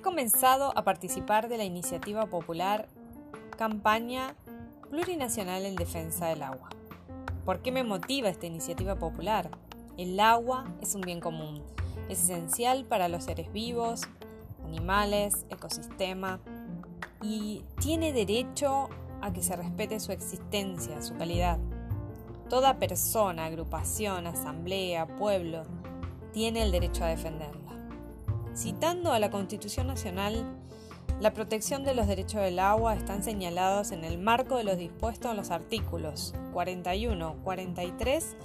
he comenzado a participar de la iniciativa popular Campaña Plurinacional en Defensa del Agua. ¿Por qué me motiva esta iniciativa popular? El agua es un bien común, es esencial para los seres vivos, animales, ecosistema y tiene derecho a que se respete su existencia, su calidad. Toda persona, agrupación, asamblea, pueblo, tiene el derecho a defenderla. Citando a la Constitución Nacional, la protección de los derechos del agua están señalados en el marco de los dispuestos en los artículos 41, 43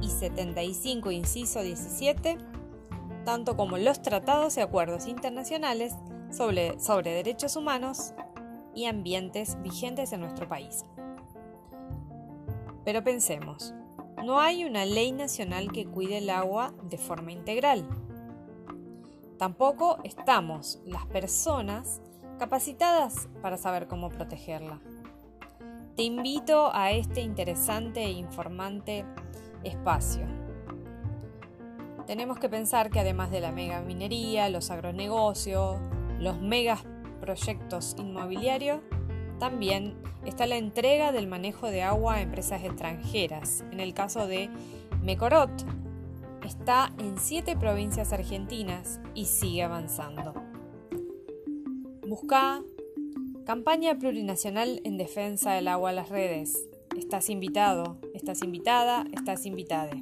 y 75, inciso 17, tanto como los tratados y acuerdos internacionales sobre, sobre derechos humanos y ambientes vigentes en nuestro país. Pero pensemos, no hay una ley nacional que cuide el agua de forma integral. Tampoco estamos las personas capacitadas para saber cómo protegerla. Te invito a este interesante e informante espacio. Tenemos que pensar que además de la mega minería, los agronegocios, los megas proyectos inmobiliarios, también está la entrega del manejo de agua a empresas extranjeras. En el caso de Mecorot, está en siete provincias argentinas y sigue avanzando. Busca campaña plurinacional en defensa del agua a las redes. Estás invitado, estás invitada, estás invitada.